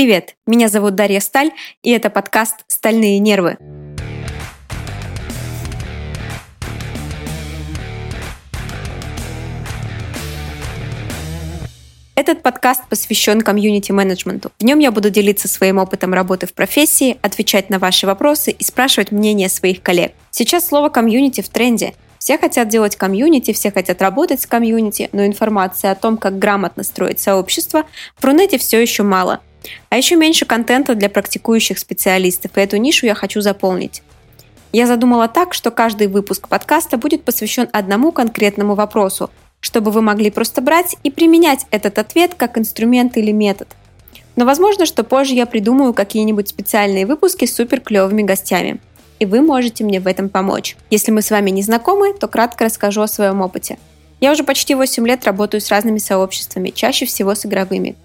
Привет, меня зовут Дарья Сталь, и это подкаст «Стальные нервы». Этот подкаст посвящен комьюнити-менеджменту. В нем я буду делиться своим опытом работы в профессии, отвечать на ваши вопросы и спрашивать мнение своих коллег. Сейчас слово «комьюнити» в тренде. Все хотят делать комьюнити, все хотят работать с комьюнити, но информации о том, как грамотно строить сообщество, в Рунете все еще мало – а еще меньше контента для практикующих специалистов, и эту нишу я хочу заполнить. Я задумала так, что каждый выпуск подкаста будет посвящен одному конкретному вопросу, чтобы вы могли просто брать и применять этот ответ как инструмент или метод. Но возможно, что позже я придумаю какие-нибудь специальные выпуски с супер клевыми гостями. И вы можете мне в этом помочь. Если мы с вами не знакомы, то кратко расскажу о своем опыте. Я уже почти 8 лет работаю с разными сообществами, чаще всего с игровыми.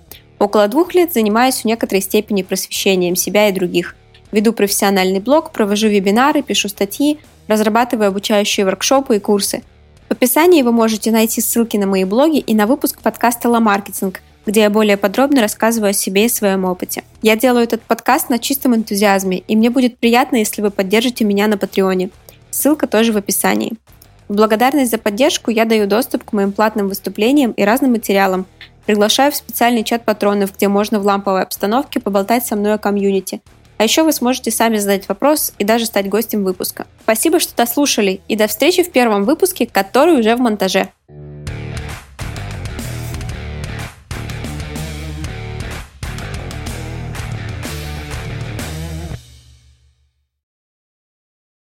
Около двух лет занимаюсь в некоторой степени просвещением себя и других. Веду профессиональный блог, провожу вебинары, пишу статьи, разрабатываю обучающие воркшопы и курсы. В описании вы можете найти ссылки на мои блоги и на выпуск подкаста «Ла Маркетинг», где я более подробно рассказываю о себе и своем опыте. Я делаю этот подкаст на чистом энтузиазме, и мне будет приятно, если вы поддержите меня на Патреоне. Ссылка тоже в описании. В благодарность за поддержку я даю доступ к моим платным выступлениям и разным материалам, Приглашаю в специальный чат патронов, где можно в ламповой обстановке поболтать со мной о комьюнити. А еще вы сможете сами задать вопрос и даже стать гостем выпуска. Спасибо, что дослушали, и до встречи в первом выпуске, который уже в монтаже.